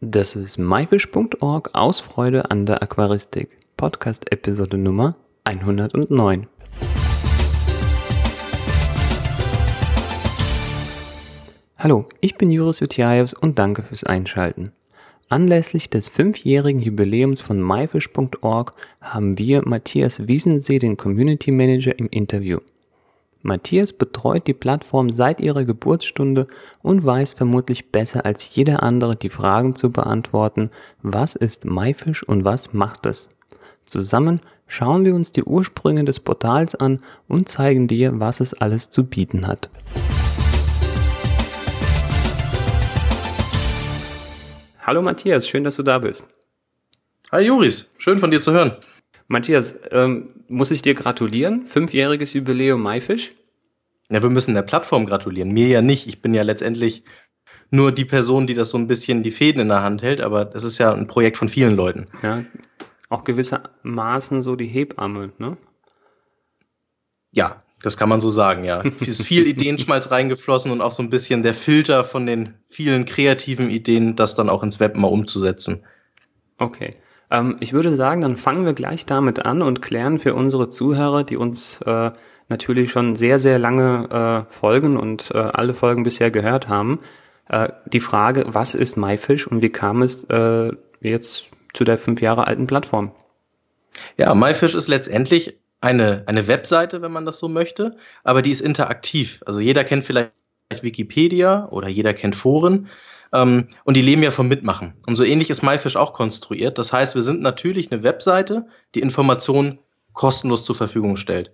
Das ist myfish.org aus Freude an der Aquaristik. Podcast Episode Nummer 109. Hallo, ich bin Juris Jutjajews und danke fürs Einschalten. Anlässlich des fünfjährigen Jubiläums von myfish.org haben wir Matthias Wiesensee, den Community Manager, im Interview. Matthias betreut die Plattform seit ihrer Geburtsstunde und weiß vermutlich besser als jeder andere die Fragen zu beantworten, was ist MyFish und was macht es. Zusammen schauen wir uns die Ursprünge des Portals an und zeigen dir, was es alles zu bieten hat. Hallo Matthias, schön, dass du da bist. Hi Juris, schön von dir zu hören. Matthias, ähm, muss ich dir gratulieren? Fünfjähriges Jubiläum MyFish? Ja, wir müssen der Plattform gratulieren. Mir ja nicht. Ich bin ja letztendlich nur die Person, die das so ein bisschen die Fäden in der Hand hält, aber das ist ja ein Projekt von vielen Leuten. Ja, auch gewissermaßen so die Hebamme, ne? Ja, das kann man so sagen, ja. Es ist viel Ideenschmalz reingeflossen und auch so ein bisschen der Filter von den vielen kreativen Ideen, das dann auch ins Web mal umzusetzen. Okay. Ähm, ich würde sagen, dann fangen wir gleich damit an und klären für unsere Zuhörer, die uns äh, natürlich schon sehr, sehr lange äh, folgen und äh, alle Folgen bisher gehört haben, äh, die Frage, was ist MyFish und wie kam es äh, jetzt zu der fünf Jahre alten Plattform? Ja, MyFish ist letztendlich eine, eine Webseite, wenn man das so möchte, aber die ist interaktiv. Also jeder kennt vielleicht Wikipedia oder jeder kennt Foren. Ähm, und die leben ja vom Mitmachen. Und so ähnlich ist MyFish auch konstruiert. Das heißt, wir sind natürlich eine Webseite, die Informationen kostenlos zur Verfügung stellt.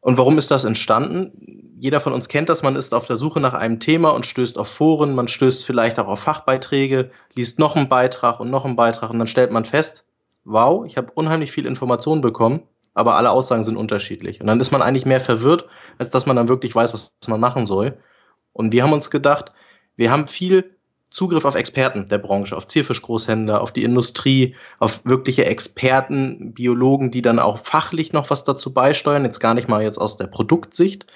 Und warum ist das entstanden? Jeder von uns kennt das, man ist auf der Suche nach einem Thema und stößt auf Foren, man stößt vielleicht auch auf Fachbeiträge, liest noch einen Beitrag und noch einen Beitrag und dann stellt man fest, wow, ich habe unheimlich viel Information bekommen, aber alle Aussagen sind unterschiedlich. Und dann ist man eigentlich mehr verwirrt, als dass man dann wirklich weiß, was man machen soll. Und wir haben uns gedacht, wir haben viel Zugriff auf Experten der Branche, auf Zierfischgroßhändler, auf die Industrie, auf wirkliche Experten, Biologen, die dann auch fachlich noch was dazu beisteuern, jetzt gar nicht mal jetzt aus der Produktsicht.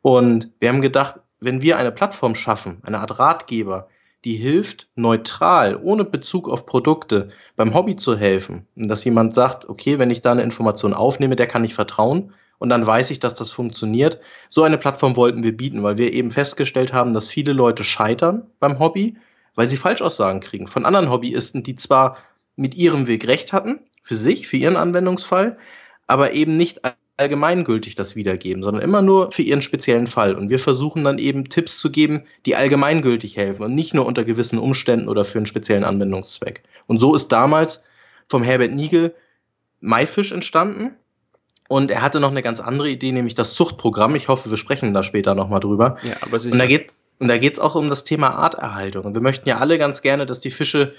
Und wir haben gedacht, wenn wir eine Plattform schaffen, eine Art Ratgeber, die hilft, neutral, ohne Bezug auf Produkte, beim Hobby zu helfen. Dass jemand sagt, okay, wenn ich da eine Information aufnehme, der kann ich vertrauen. Und dann weiß ich, dass das funktioniert. So eine Plattform wollten wir bieten, weil wir eben festgestellt haben, dass viele Leute scheitern beim Hobby weil sie Falschaussagen kriegen von anderen Hobbyisten, die zwar mit ihrem Weg recht hatten, für sich, für ihren Anwendungsfall, aber eben nicht allgemeingültig das wiedergeben, sondern immer nur für ihren speziellen Fall. Und wir versuchen dann eben Tipps zu geben, die allgemeingültig helfen und nicht nur unter gewissen Umständen oder für einen speziellen Anwendungszweck. Und so ist damals vom Herbert Niegel Maifisch entstanden. Und er hatte noch eine ganz andere Idee, nämlich das Zuchtprogramm. Ich hoffe, wir sprechen da später nochmal drüber. Ja, aber sicher. Und da geht, und da geht es auch um das Thema Arterhaltung. Und wir möchten ja alle ganz gerne, dass die Fische,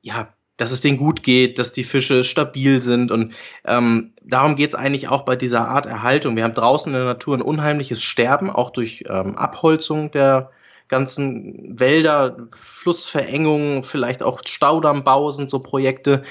ja, dass es denen gut geht, dass die Fische stabil sind. Und ähm, darum geht es eigentlich auch bei dieser Arterhaltung. Wir haben draußen in der Natur ein unheimliches Sterben, auch durch ähm, Abholzung der ganzen Wälder, Flussverengungen, vielleicht auch Staudammbau sind so Projekte,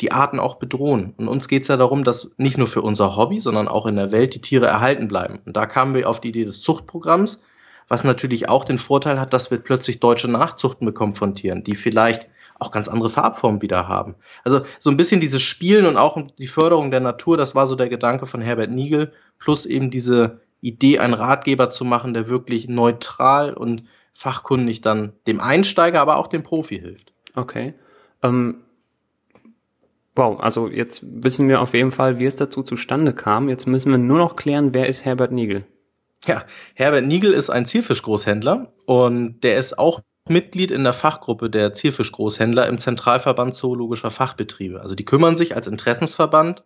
die Arten auch bedrohen. Und uns geht es ja darum, dass nicht nur für unser Hobby, sondern auch in der Welt die Tiere erhalten bleiben. Und da kamen wir auf die Idee des Zuchtprogramms was natürlich auch den Vorteil hat, dass wir plötzlich deutsche Nachzuchten bekommen von Tieren, die vielleicht auch ganz andere Farbformen wieder haben. Also so ein bisschen dieses Spielen und auch die Förderung der Natur, das war so der Gedanke von Herbert Niegel, plus eben diese Idee, einen Ratgeber zu machen, der wirklich neutral und fachkundig dann dem Einsteiger, aber auch dem Profi hilft. Okay. Ähm, wow, also jetzt wissen wir auf jeden Fall, wie es dazu zustande kam. Jetzt müssen wir nur noch klären, wer ist Herbert Niegel? Ja, Herbert Niegel ist ein Zierfischgroßhändler und der ist auch Mitglied in der Fachgruppe der Zierfischgroßhändler im Zentralverband Zoologischer Fachbetriebe. Also die kümmern sich als Interessensverband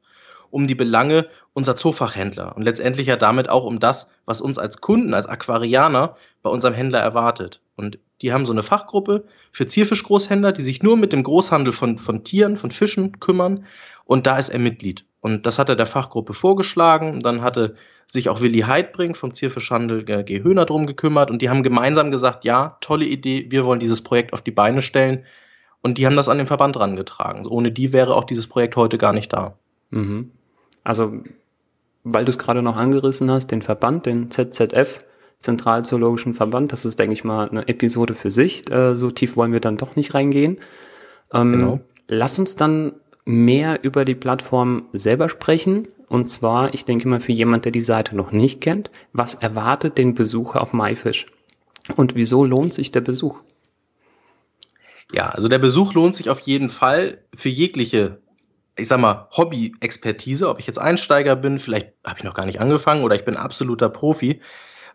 um die Belange unserer Zoofachhändler und letztendlich ja damit auch um das, was uns als Kunden, als Aquarianer bei unserem Händler erwartet. Und die haben so eine Fachgruppe für Zierfischgroßhändler, die sich nur mit dem Großhandel von, von Tieren, von Fischen kümmern. Und da ist er Mitglied. Und das hat er der Fachgruppe vorgeschlagen. Und dann hatte sich auch Willi Heidbrink vom Zierfischhandel G. Höhner drum gekümmert und die haben gemeinsam gesagt, ja, tolle Idee, wir wollen dieses Projekt auf die Beine stellen. Und die haben das an den Verband rangetragen. Ohne die wäre auch dieses Projekt heute gar nicht da. Mhm. Also, weil du es gerade noch angerissen hast, den Verband, den ZZF, Zentralzoologischen Verband. Das ist, denke ich mal, eine Episode für sich. Äh, so tief wollen wir dann doch nicht reingehen. Ähm, genau. Lass uns dann mehr über die Plattform selber sprechen. Und zwar, ich denke mal, für jemand, der die Seite noch nicht kennt, was erwartet den Besucher auf MyFish? Und wieso lohnt sich der Besuch? Ja, also der Besuch lohnt sich auf jeden Fall für jegliche, ich sag mal, Hobby-Expertise, ob ich jetzt Einsteiger bin, vielleicht habe ich noch gar nicht angefangen oder ich bin absoluter Profi,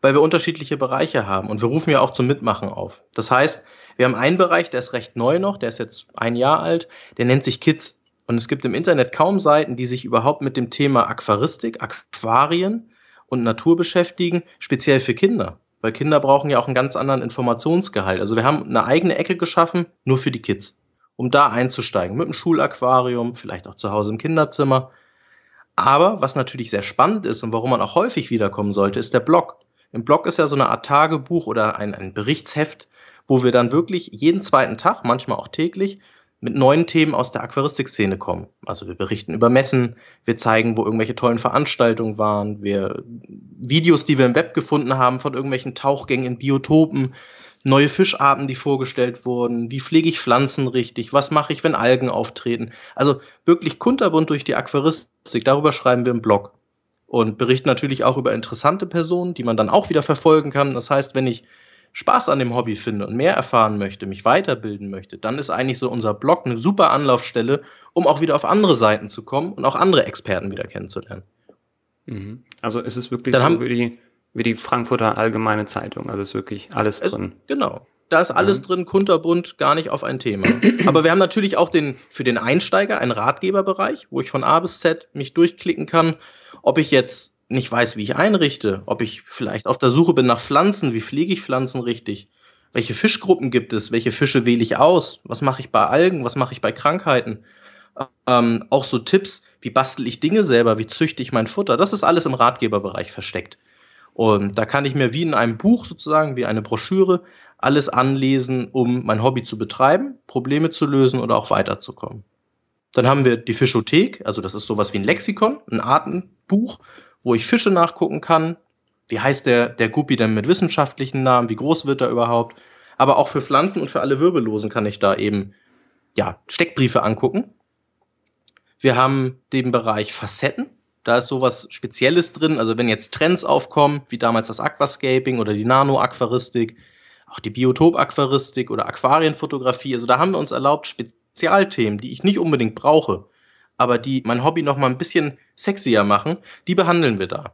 weil wir unterschiedliche Bereiche haben und wir rufen ja auch zum Mitmachen auf. Das heißt, wir haben einen Bereich, der ist recht neu noch, der ist jetzt ein Jahr alt, der nennt sich Kids. Und es gibt im Internet kaum Seiten, die sich überhaupt mit dem Thema Aquaristik, Aquarien und Natur beschäftigen, speziell für Kinder. Weil Kinder brauchen ja auch einen ganz anderen Informationsgehalt. Also wir haben eine eigene Ecke geschaffen, nur für die Kids, um da einzusteigen. Mit einem Schulaquarium, vielleicht auch zu Hause im Kinderzimmer. Aber was natürlich sehr spannend ist und warum man auch häufig wiederkommen sollte, ist der Blog. Im Blog ist ja so eine Art Tagebuch oder ein, ein Berichtsheft, wo wir dann wirklich jeden zweiten Tag, manchmal auch täglich, mit neuen Themen aus der Aquaristikszene kommen. Also wir berichten über Messen, wir zeigen, wo irgendwelche tollen Veranstaltungen waren, wir Videos, die wir im Web gefunden haben von irgendwelchen Tauchgängen in Biotopen, neue Fischarten, die vorgestellt wurden, wie pflege ich Pflanzen richtig, was mache ich, wenn Algen auftreten. Also wirklich kunterbunt durch die Aquaristik, darüber schreiben wir im Blog. Und berichten natürlich auch über interessante Personen, die man dann auch wieder verfolgen kann. Das heißt, wenn ich Spaß an dem Hobby finde und mehr erfahren möchte, mich weiterbilden möchte, dann ist eigentlich so unser Blog eine super Anlaufstelle, um auch wieder auf andere Seiten zu kommen und auch andere Experten wieder kennenzulernen. Mhm. Also ist es wirklich dann so wie die, wie die Frankfurter Allgemeine Zeitung, also ist wirklich alles es, drin. Genau. Da ist alles ja. drin, kunterbunt, gar nicht auf ein Thema. Aber wir haben natürlich auch den, für den Einsteiger einen Ratgeberbereich, wo ich von A bis Z mich durchklicken kann, ob ich jetzt nicht weiß, wie ich einrichte, ob ich vielleicht auf der Suche bin nach Pflanzen, wie pflege ich Pflanzen richtig, welche Fischgruppen gibt es, welche Fische wähle ich aus, was mache ich bei Algen, was mache ich bei Krankheiten. Ähm, auch so Tipps, wie bastel ich Dinge selber, wie züchte ich mein Futter, das ist alles im Ratgeberbereich versteckt. Und da kann ich mir wie in einem Buch sozusagen, wie eine Broschüre, alles anlesen, um mein Hobby zu betreiben, Probleme zu lösen oder auch weiterzukommen. Dann haben wir die Fischothek, also das ist sowas wie ein Lexikon, ein Artenbuch, wo ich Fische nachgucken kann. Wie heißt der, der Guppi denn mit wissenschaftlichen Namen? Wie groß wird er überhaupt? Aber auch für Pflanzen und für alle Wirbellosen kann ich da eben, ja, Steckbriefe angucken. Wir haben den Bereich Facetten. Da ist sowas Spezielles drin. Also wenn jetzt Trends aufkommen, wie damals das Aquascaping oder die Nano-Aquaristik, auch die Biotop-Aquaristik oder Aquarienfotografie. Also da haben wir uns erlaubt, Spezialthemen, die ich nicht unbedingt brauche, aber die mein Hobby noch mal ein bisschen sexier machen, die behandeln wir da.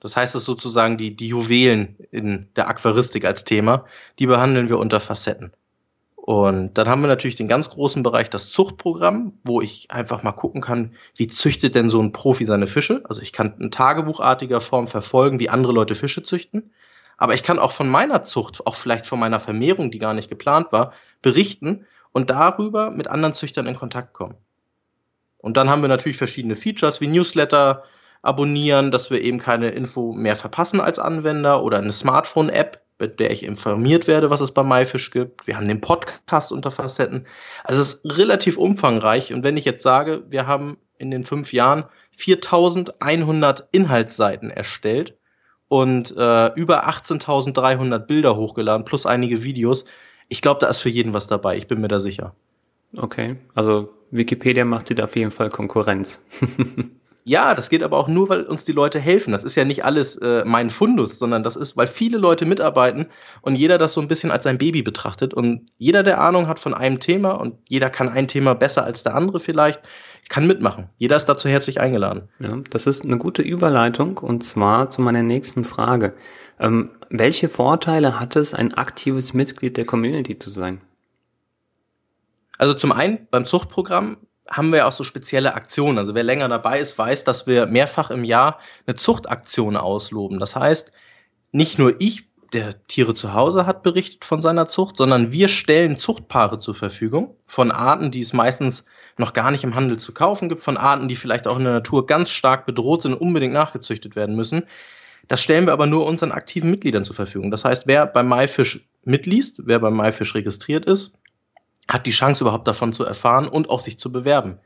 Das heißt, es sozusagen die, die Juwelen in der Aquaristik als Thema, die behandeln wir unter Facetten. Und dann haben wir natürlich den ganz großen Bereich, das Zuchtprogramm, wo ich einfach mal gucken kann, wie züchtet denn so ein Profi seine Fische. Also ich kann in tagebuchartiger Form verfolgen, wie andere Leute Fische züchten. Aber ich kann auch von meiner Zucht, auch vielleicht von meiner Vermehrung, die gar nicht geplant war, berichten und darüber mit anderen Züchtern in Kontakt kommen. Und dann haben wir natürlich verschiedene Features wie Newsletter abonnieren, dass wir eben keine Info mehr verpassen als Anwender oder eine Smartphone-App, mit der ich informiert werde, was es bei MyFish gibt. Wir haben den Podcast unter Facetten. Also es ist relativ umfangreich. Und wenn ich jetzt sage, wir haben in den fünf Jahren 4100 Inhaltsseiten erstellt und äh, über 18.300 Bilder hochgeladen, plus einige Videos, ich glaube, da ist für jeden was dabei. Ich bin mir da sicher. Okay, also Wikipedia macht dir da auf jeden Fall Konkurrenz. ja, das geht aber auch nur, weil uns die Leute helfen. Das ist ja nicht alles äh, mein Fundus, sondern das ist, weil viele Leute mitarbeiten und jeder das so ein bisschen als sein Baby betrachtet. Und jeder, der Ahnung hat von einem Thema und jeder kann ein Thema besser als der andere vielleicht, kann mitmachen. Jeder ist dazu herzlich eingeladen. Ja, das ist eine gute Überleitung und zwar zu meiner nächsten Frage. Ähm, welche Vorteile hat es, ein aktives Mitglied der Community zu sein? Also zum einen beim Zuchtprogramm haben wir auch so spezielle Aktionen. Also wer länger dabei ist, weiß, dass wir mehrfach im Jahr eine Zuchtaktion ausloben. Das heißt, nicht nur ich, der Tiere zu Hause hat, berichtet von seiner Zucht, sondern wir stellen Zuchtpaare zur Verfügung von Arten, die es meistens noch gar nicht im Handel zu kaufen gibt, von Arten, die vielleicht auch in der Natur ganz stark bedroht sind und unbedingt nachgezüchtet werden müssen. Das stellen wir aber nur unseren aktiven Mitgliedern zur Verfügung. Das heißt, wer bei MyFish mitliest, wer bei MyFish registriert ist, hat die Chance überhaupt davon zu erfahren und auch sich zu bewerben.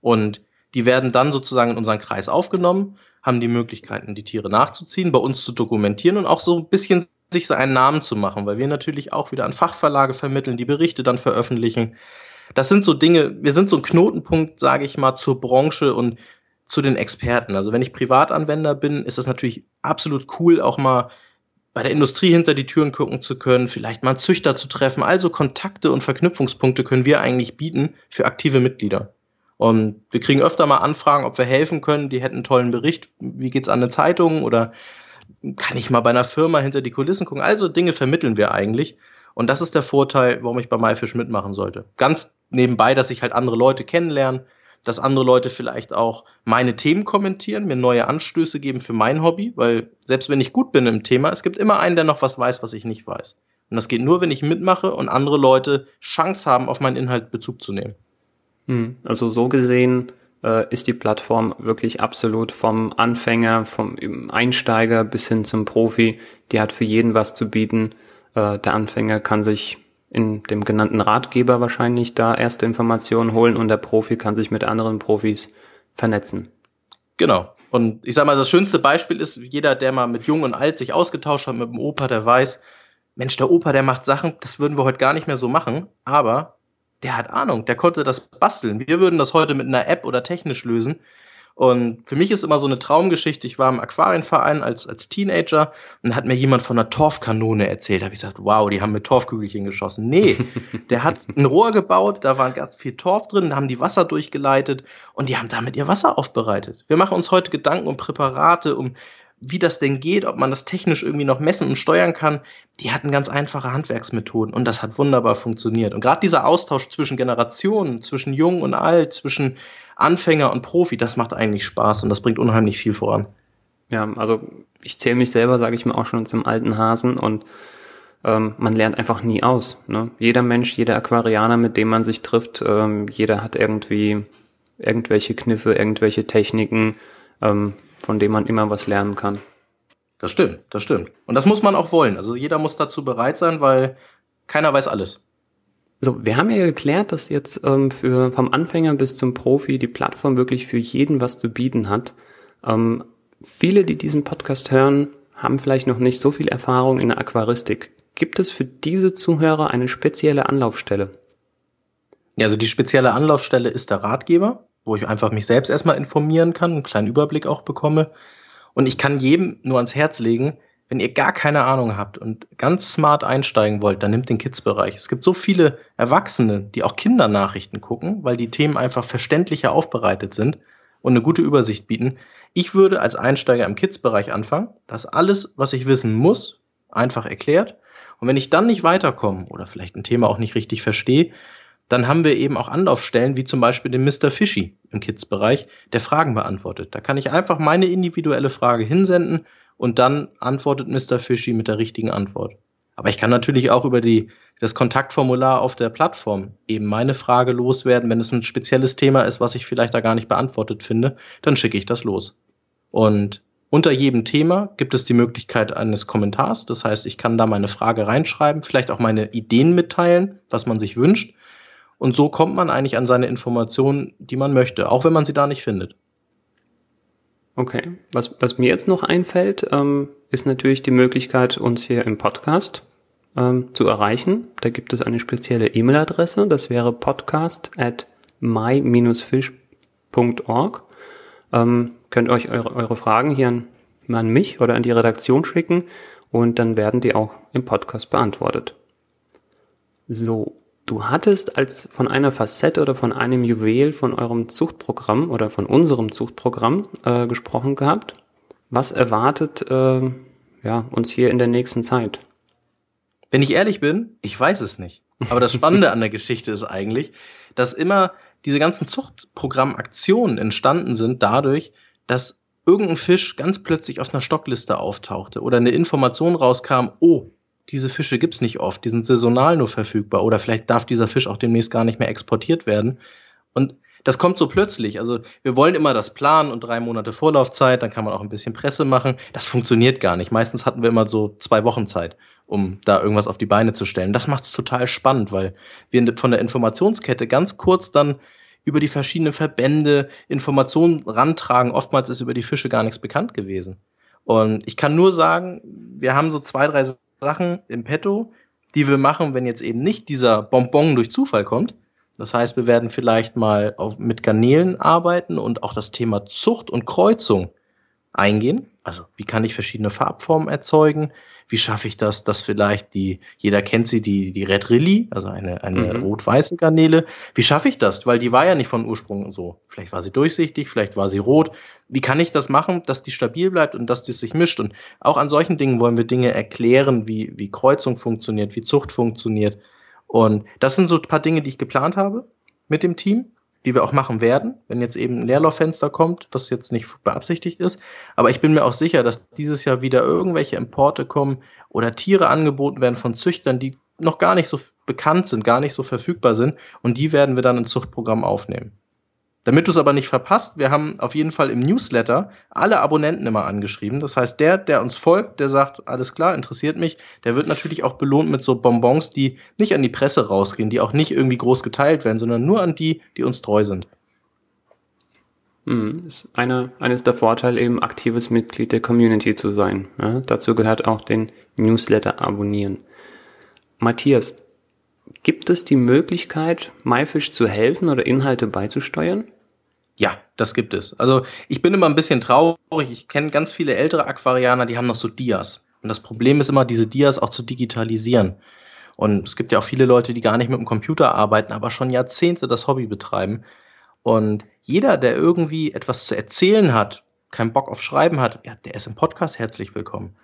Und die werden dann sozusagen in unseren Kreis aufgenommen, haben die Möglichkeiten, die Tiere nachzuziehen, bei uns zu dokumentieren und auch so ein bisschen sich so einen Namen zu machen, weil wir natürlich auch wieder an Fachverlage vermitteln, die Berichte dann veröffentlichen. Das sind so Dinge, wir sind so ein Knotenpunkt, sage ich mal, zur Branche und zu den Experten. Also wenn ich Privatanwender bin, ist das natürlich absolut cool, auch mal bei der Industrie hinter die Türen gucken zu können, vielleicht mal einen Züchter zu treffen. Also Kontakte und Verknüpfungspunkte können wir eigentlich bieten für aktive Mitglieder. Und wir kriegen öfter mal Anfragen, ob wir helfen können. Die hätten einen tollen Bericht. Wie geht's an eine Zeitung? Oder kann ich mal bei einer Firma hinter die Kulissen gucken? Also Dinge vermitteln wir eigentlich. Und das ist der Vorteil, warum ich bei MyFish mitmachen sollte. Ganz nebenbei, dass ich halt andere Leute kennenlerne, dass andere Leute vielleicht auch meine Themen kommentieren, mir neue Anstöße geben für mein Hobby, weil selbst wenn ich gut bin im Thema, es gibt immer einen, der noch was weiß, was ich nicht weiß. Und das geht nur, wenn ich mitmache und andere Leute Chance haben, auf meinen Inhalt Bezug zu nehmen. Hm, also so gesehen äh, ist die Plattform wirklich absolut vom Anfänger, vom Einsteiger bis hin zum Profi. Die hat für jeden was zu bieten. Äh, der Anfänger kann sich in dem genannten Ratgeber wahrscheinlich da erste Informationen holen und der Profi kann sich mit anderen Profis vernetzen. Genau. Und ich sage mal, das schönste Beispiel ist, jeder, der mal mit Jung und Alt sich ausgetauscht hat mit dem Opa, der weiß, Mensch, der Opa, der macht Sachen, das würden wir heute gar nicht mehr so machen, aber der hat Ahnung, der konnte das basteln. Wir würden das heute mit einer App oder technisch lösen. Und für mich ist immer so eine Traumgeschichte. Ich war im Aquarienverein als, als Teenager und hat mir jemand von einer Torfkanone erzählt. Da habe ich gesagt, wow, die haben mit Torfkügelchen geschossen. Nee, der hat ein Rohr gebaut, da war ganz viel Torf drin, da haben die Wasser durchgeleitet und die haben damit ihr Wasser aufbereitet. Wir machen uns heute Gedanken um Präparate, um wie das denn geht, ob man das technisch irgendwie noch messen und steuern kann, die hatten ganz einfache Handwerksmethoden und das hat wunderbar funktioniert. Und gerade dieser Austausch zwischen Generationen, zwischen Jung und Alt, zwischen Anfänger und Profi, das macht eigentlich Spaß und das bringt unheimlich viel voran. Ja, also ich zähle mich selber, sage ich mal, auch schon zum alten Hasen und ähm, man lernt einfach nie aus. Ne? Jeder Mensch, jeder Aquarianer, mit dem man sich trifft, ähm, jeder hat irgendwie irgendwelche Kniffe, irgendwelche Techniken, ähm, von dem man immer was lernen kann. Das stimmt, das stimmt. Und das muss man auch wollen. Also jeder muss dazu bereit sein, weil keiner weiß alles. So, wir haben ja geklärt, dass jetzt ähm, für vom Anfänger bis zum Profi die Plattform wirklich für jeden was zu bieten hat. Ähm, viele, die diesen Podcast hören, haben vielleicht noch nicht so viel Erfahrung in der Aquaristik. Gibt es für diese Zuhörer eine spezielle Anlaufstelle? Ja, also die spezielle Anlaufstelle ist der Ratgeber wo ich einfach mich selbst erstmal informieren kann, einen kleinen Überblick auch bekomme. Und ich kann jedem nur ans Herz legen, wenn ihr gar keine Ahnung habt und ganz smart einsteigen wollt, dann nimmt den Kids-Bereich. Es gibt so viele Erwachsene, die auch Kindernachrichten gucken, weil die Themen einfach verständlicher aufbereitet sind und eine gute Übersicht bieten. Ich würde als Einsteiger im Kids-Bereich anfangen. Das alles, was ich wissen muss, einfach erklärt. Und wenn ich dann nicht weiterkomme oder vielleicht ein Thema auch nicht richtig verstehe, dann haben wir eben auch Anlaufstellen, wie zum Beispiel den Mr. Fishy im Kids-Bereich, der Fragen beantwortet. Da kann ich einfach meine individuelle Frage hinsenden und dann antwortet Mr. Fishy mit der richtigen Antwort. Aber ich kann natürlich auch über die, das Kontaktformular auf der Plattform eben meine Frage loswerden. Wenn es ein spezielles Thema ist, was ich vielleicht da gar nicht beantwortet finde, dann schicke ich das los. Und unter jedem Thema gibt es die Möglichkeit eines Kommentars. Das heißt, ich kann da meine Frage reinschreiben, vielleicht auch meine Ideen mitteilen, was man sich wünscht. Und so kommt man eigentlich an seine Informationen, die man möchte, auch wenn man sie da nicht findet. Okay, was, was mir jetzt noch einfällt, ähm, ist natürlich die Möglichkeit, uns hier im Podcast ähm, zu erreichen. Da gibt es eine spezielle E-Mail-Adresse, das wäre podcast at my-fish.org. Ähm, könnt euch eure, eure Fragen hier an, an mich oder an die Redaktion schicken und dann werden die auch im Podcast beantwortet. So, Du hattest als von einer Facette oder von einem Juwel von eurem Zuchtprogramm oder von unserem Zuchtprogramm äh, gesprochen gehabt. Was erwartet äh, ja, uns hier in der nächsten Zeit? Wenn ich ehrlich bin, ich weiß es nicht. Aber das Spannende an der Geschichte ist eigentlich, dass immer diese ganzen Zuchtprogrammaktionen entstanden sind dadurch, dass irgendein Fisch ganz plötzlich auf einer Stockliste auftauchte oder eine Information rauskam, oh, diese Fische gibt's nicht oft, die sind saisonal nur verfügbar oder vielleicht darf dieser Fisch auch demnächst gar nicht mehr exportiert werden. Und das kommt so plötzlich. Also wir wollen immer das planen und drei Monate Vorlaufzeit, dann kann man auch ein bisschen Presse machen. Das funktioniert gar nicht. Meistens hatten wir immer so zwei Wochen Zeit, um da irgendwas auf die Beine zu stellen. Das macht es total spannend, weil wir von der Informationskette ganz kurz dann über die verschiedenen Verbände Informationen rantragen. Oftmals ist über die Fische gar nichts bekannt gewesen. Und ich kann nur sagen, wir haben so zwei, drei Sachen im Petto, die wir machen, wenn jetzt eben nicht dieser Bonbon durch Zufall kommt. Das heißt, wir werden vielleicht mal auf, mit Garnelen arbeiten und auch das Thema Zucht und Kreuzung eingehen. Also, wie kann ich verschiedene Farbformen erzeugen? Wie schaffe ich das, dass vielleicht die, jeder kennt sie, die, die Red Rilly, also eine, eine mhm. rot-weiße Garnele. Wie schaffe ich das? Weil die war ja nicht von Ursprung so. Vielleicht war sie durchsichtig, vielleicht war sie rot. Wie kann ich das machen, dass die stabil bleibt und dass die sich mischt? Und auch an solchen Dingen wollen wir Dinge erklären, wie, wie Kreuzung funktioniert, wie Zucht funktioniert. Und das sind so ein paar Dinge, die ich geplant habe mit dem Team die wir auch machen werden, wenn jetzt eben ein Leerlauffenster kommt, was jetzt nicht beabsichtigt ist. Aber ich bin mir auch sicher, dass dieses Jahr wieder irgendwelche Importe kommen oder Tiere angeboten werden von Züchtern, die noch gar nicht so bekannt sind, gar nicht so verfügbar sind. Und die werden wir dann ins Zuchtprogramm aufnehmen. Damit du es aber nicht verpasst, wir haben auf jeden Fall im Newsletter alle Abonnenten immer angeschrieben. Das heißt, der, der uns folgt, der sagt, alles klar, interessiert mich, der wird natürlich auch belohnt mit so Bonbons, die nicht an die Presse rausgehen, die auch nicht irgendwie groß geteilt werden, sondern nur an die, die uns treu sind. Mhm. Ist eine, eines der Vorteile, eben aktives Mitglied der Community zu sein. Ja, dazu gehört auch den Newsletter abonnieren. Matthias, gibt es die Möglichkeit, MyFish zu helfen oder Inhalte beizusteuern? Ja, das gibt es. Also ich bin immer ein bisschen traurig. Ich kenne ganz viele ältere Aquarianer, die haben noch so Dias. Und das Problem ist immer, diese Dias auch zu digitalisieren. Und es gibt ja auch viele Leute, die gar nicht mit dem Computer arbeiten, aber schon Jahrzehnte das Hobby betreiben. Und jeder, der irgendwie etwas zu erzählen hat, keinen Bock auf Schreiben hat, ja, der ist im Podcast herzlich willkommen.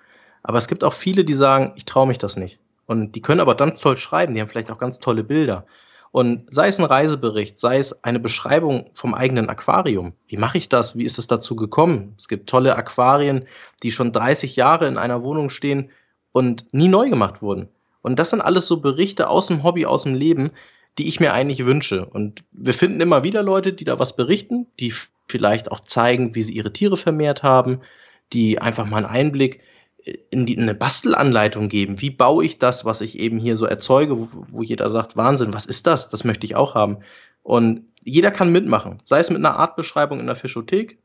Aber es gibt auch viele, die sagen, ich traue mich das nicht. Und die können aber ganz toll schreiben, die haben vielleicht auch ganz tolle Bilder. Und sei es ein Reisebericht, sei es eine Beschreibung vom eigenen Aquarium. Wie mache ich das? Wie ist es dazu gekommen? Es gibt tolle Aquarien, die schon 30 Jahre in einer Wohnung stehen und nie neu gemacht wurden. Und das sind alles so Berichte aus dem Hobby, aus dem Leben, die ich mir eigentlich wünsche. Und wir finden immer wieder Leute, die da was berichten, die vielleicht auch zeigen, wie sie ihre Tiere vermehrt haben, die einfach mal einen Einblick in die, eine Bastelanleitung geben. Wie baue ich das, was ich eben hier so erzeuge, wo, wo jeder sagt, Wahnsinn, was ist das? Das möchte ich auch haben. Und jeder kann mitmachen, sei es mit einer Artbeschreibung in der Fischothek,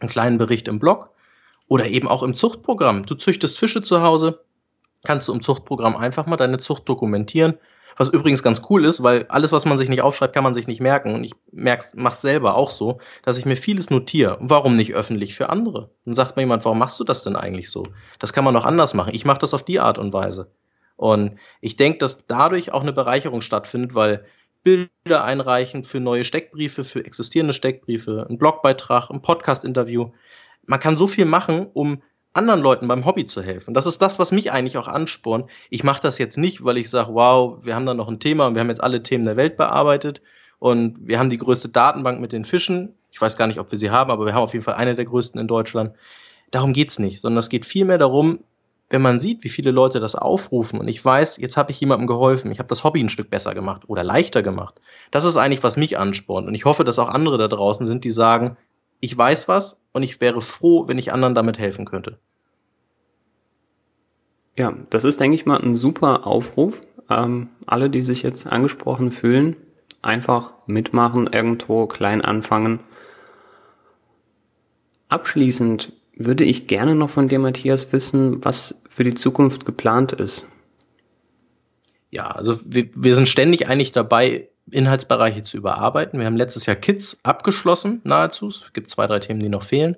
einen kleinen Bericht im Blog oder eben auch im Zuchtprogramm. Du züchtest Fische zu Hause, kannst du im Zuchtprogramm einfach mal deine Zucht dokumentieren was übrigens ganz cool ist, weil alles, was man sich nicht aufschreibt, kann man sich nicht merken. Und ich merk's, mach's selber auch so, dass ich mir vieles notiere. Warum nicht öffentlich für andere? Dann sagt mir jemand, warum machst du das denn eigentlich so? Das kann man doch anders machen. Ich mache das auf die Art und Weise. Und ich denke, dass dadurch auch eine Bereicherung stattfindet, weil Bilder einreichen für neue Steckbriefe, für existierende Steckbriefe, ein Blogbeitrag, ein Podcast-Interview. Man kann so viel machen, um anderen Leuten beim Hobby zu helfen. Das ist das, was mich eigentlich auch anspornt. Ich mache das jetzt nicht, weil ich sage, wow, wir haben da noch ein Thema und wir haben jetzt alle Themen der Welt bearbeitet und wir haben die größte Datenbank mit den Fischen. Ich weiß gar nicht, ob wir sie haben, aber wir haben auf jeden Fall eine der größten in Deutschland. Darum geht's nicht, sondern es geht vielmehr darum, wenn man sieht, wie viele Leute das aufrufen und ich weiß, jetzt habe ich jemandem geholfen, ich habe das Hobby ein Stück besser gemacht oder leichter gemacht. Das ist eigentlich, was mich anspornt und ich hoffe, dass auch andere da draußen sind, die sagen, ich weiß was und ich wäre froh, wenn ich anderen damit helfen könnte. Ja, das ist, denke ich mal, ein super Aufruf. Ähm, alle, die sich jetzt angesprochen fühlen, einfach mitmachen, irgendwo klein anfangen. Abschließend würde ich gerne noch von dir, Matthias, wissen, was für die Zukunft geplant ist. Ja, also wir, wir sind ständig eigentlich dabei, Inhaltsbereiche zu überarbeiten. Wir haben letztes Jahr Kids abgeschlossen, nahezu. Es gibt zwei, drei Themen, die noch fehlen.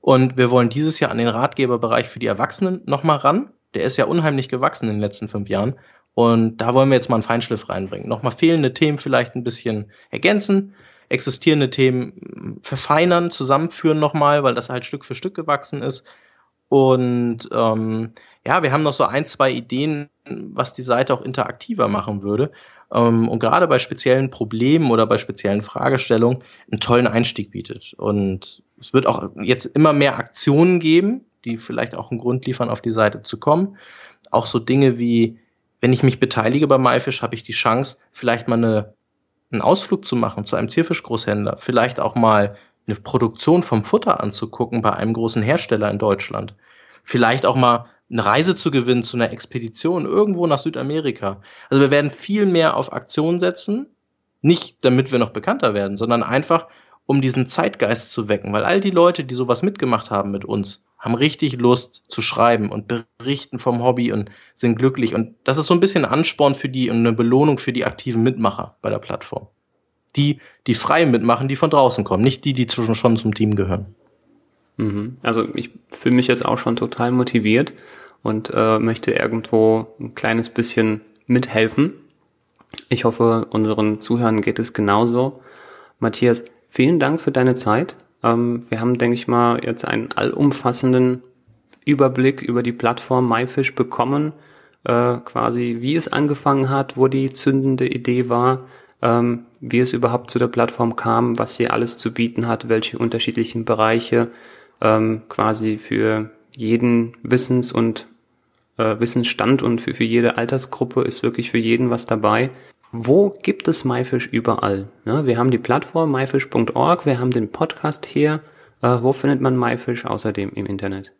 Und wir wollen dieses Jahr an den Ratgeberbereich für die Erwachsenen nochmal ran der ist ja unheimlich gewachsen in den letzten fünf Jahren. Und da wollen wir jetzt mal einen Feinschliff reinbringen. Nochmal fehlende Themen vielleicht ein bisschen ergänzen, existierende Themen verfeinern, zusammenführen nochmal, weil das halt Stück für Stück gewachsen ist. Und ähm, ja, wir haben noch so ein, zwei Ideen, was die Seite auch interaktiver machen würde. Ähm, und gerade bei speziellen Problemen oder bei speziellen Fragestellungen einen tollen Einstieg bietet. Und es wird auch jetzt immer mehr Aktionen geben, die vielleicht auch einen Grund liefern, auf die Seite zu kommen. Auch so Dinge wie, wenn ich mich beteilige bei MyFish, habe ich die Chance, vielleicht mal eine, einen Ausflug zu machen zu einem Zierfischgroßhändler, vielleicht auch mal eine Produktion vom Futter anzugucken bei einem großen Hersteller in Deutschland. Vielleicht auch mal eine Reise zu gewinnen zu einer Expedition irgendwo nach Südamerika. Also wir werden viel mehr auf Aktion setzen, nicht damit wir noch bekannter werden, sondern einfach, um diesen Zeitgeist zu wecken, weil all die Leute, die sowas mitgemacht haben mit uns, haben richtig Lust zu schreiben und berichten vom Hobby und sind glücklich. Und das ist so ein bisschen Ansporn für die und eine Belohnung für die aktiven Mitmacher bei der Plattform. Die, die frei mitmachen, die von draußen kommen, nicht die, die schon zum Team gehören. Mhm. Also ich fühle mich jetzt auch schon total motiviert und äh, möchte irgendwo ein kleines bisschen mithelfen. Ich hoffe, unseren Zuhörern geht es genauso. Matthias, vielen Dank für deine Zeit. Ähm, wir haben, denke ich mal, jetzt einen allumfassenden Überblick über die Plattform MyFish bekommen, äh, quasi wie es angefangen hat, wo die zündende Idee war, ähm, wie es überhaupt zu der Plattform kam, was sie alles zu bieten hat, welche unterschiedlichen Bereiche ähm, quasi für jeden Wissens- und äh, Wissensstand und für, für jede Altersgruppe ist wirklich für jeden was dabei. Wo gibt es MyFish überall? Ja, wir haben die Plattform myfish.org, wir haben den Podcast hier. Äh, wo findet man MyFish außerdem im Internet?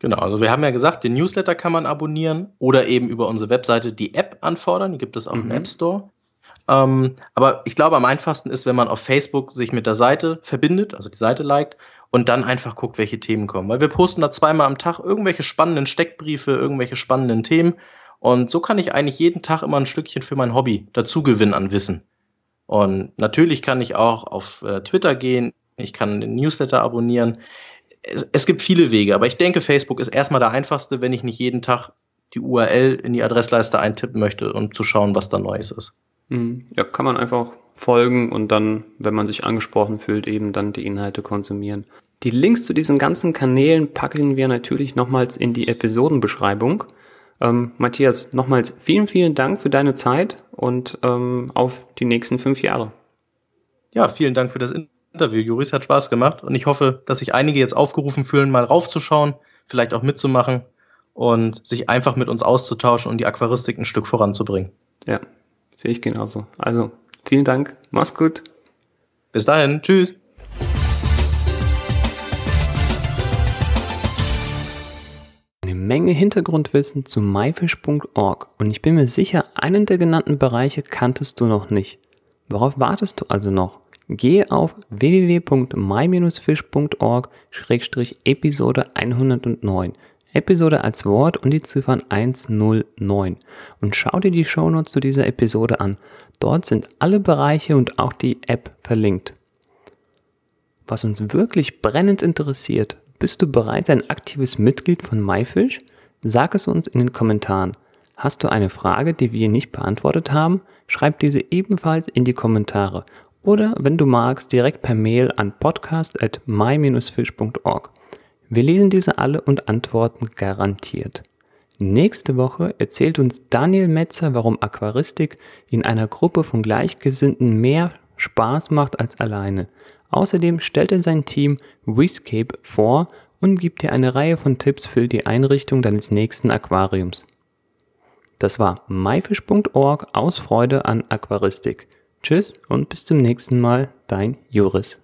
Genau, also wir haben ja gesagt, den Newsletter kann man abonnieren oder eben über unsere Webseite die App anfordern. Die gibt es auch mhm. im App Store. Ähm, aber ich glaube, am einfachsten ist, wenn man auf Facebook sich mit der Seite verbindet, also die Seite liked und dann einfach guckt, welche Themen kommen. Weil wir posten da zweimal am Tag irgendwelche spannenden Steckbriefe, irgendwelche spannenden Themen. Und so kann ich eigentlich jeden Tag immer ein Stückchen für mein Hobby dazu gewinnen an Wissen. Und natürlich kann ich auch auf äh, Twitter gehen, ich kann den Newsletter abonnieren. Es, es, gibt viele Wege, aber ich denke, Facebook ist erstmal der einfachste, wenn ich nicht jeden Tag die URL in die Adressleiste eintippen möchte, um zu schauen, was da Neues ist. Mhm. Ja, kann man einfach folgen und dann, wenn man sich angesprochen fühlt, eben dann die Inhalte konsumieren. Die Links zu diesen ganzen Kanälen packen wir natürlich nochmals in die Episodenbeschreibung. Ähm, Matthias, nochmals vielen, vielen Dank für deine Zeit und ähm, auf die nächsten fünf Jahre. Ja, vielen Dank für das Interview, Juris. Hat Spaß gemacht und ich hoffe, dass sich einige jetzt aufgerufen fühlen, mal raufzuschauen, vielleicht auch mitzumachen und sich einfach mit uns auszutauschen und die Aquaristik ein Stück voranzubringen. Ja, Sehe ich genauso. Also, vielen Dank. Mach's gut. Bis dahin. Tschüss. Menge Hintergrundwissen zu myfish.org und ich bin mir sicher, einen der genannten Bereiche kanntest du noch nicht. Worauf wartest du also noch? Gehe auf www.my-fish.org-episode 109 Episode als Wort und die Ziffern 109 und schau dir die Shownotes zu dieser Episode an. Dort sind alle Bereiche und auch die App verlinkt. Was uns wirklich brennend interessiert, bist du bereits ein aktives Mitglied von MyFish? Sag es uns in den Kommentaren. Hast du eine Frage, die wir nicht beantwortet haben? Schreib diese ebenfalls in die Kommentare oder wenn du magst direkt per Mail an podcast at my-fish.org. Wir lesen diese alle und antworten garantiert. Nächste Woche erzählt uns Daniel Metzer, warum Aquaristik in einer Gruppe von Gleichgesinnten mehr Spaß macht als alleine. Außerdem stellt er sein Team Rescape vor und gibt dir eine Reihe von Tipps für die Einrichtung deines nächsten Aquariums. Das war myfish.org aus Freude an Aquaristik. Tschüss und bis zum nächsten Mal, dein Juris.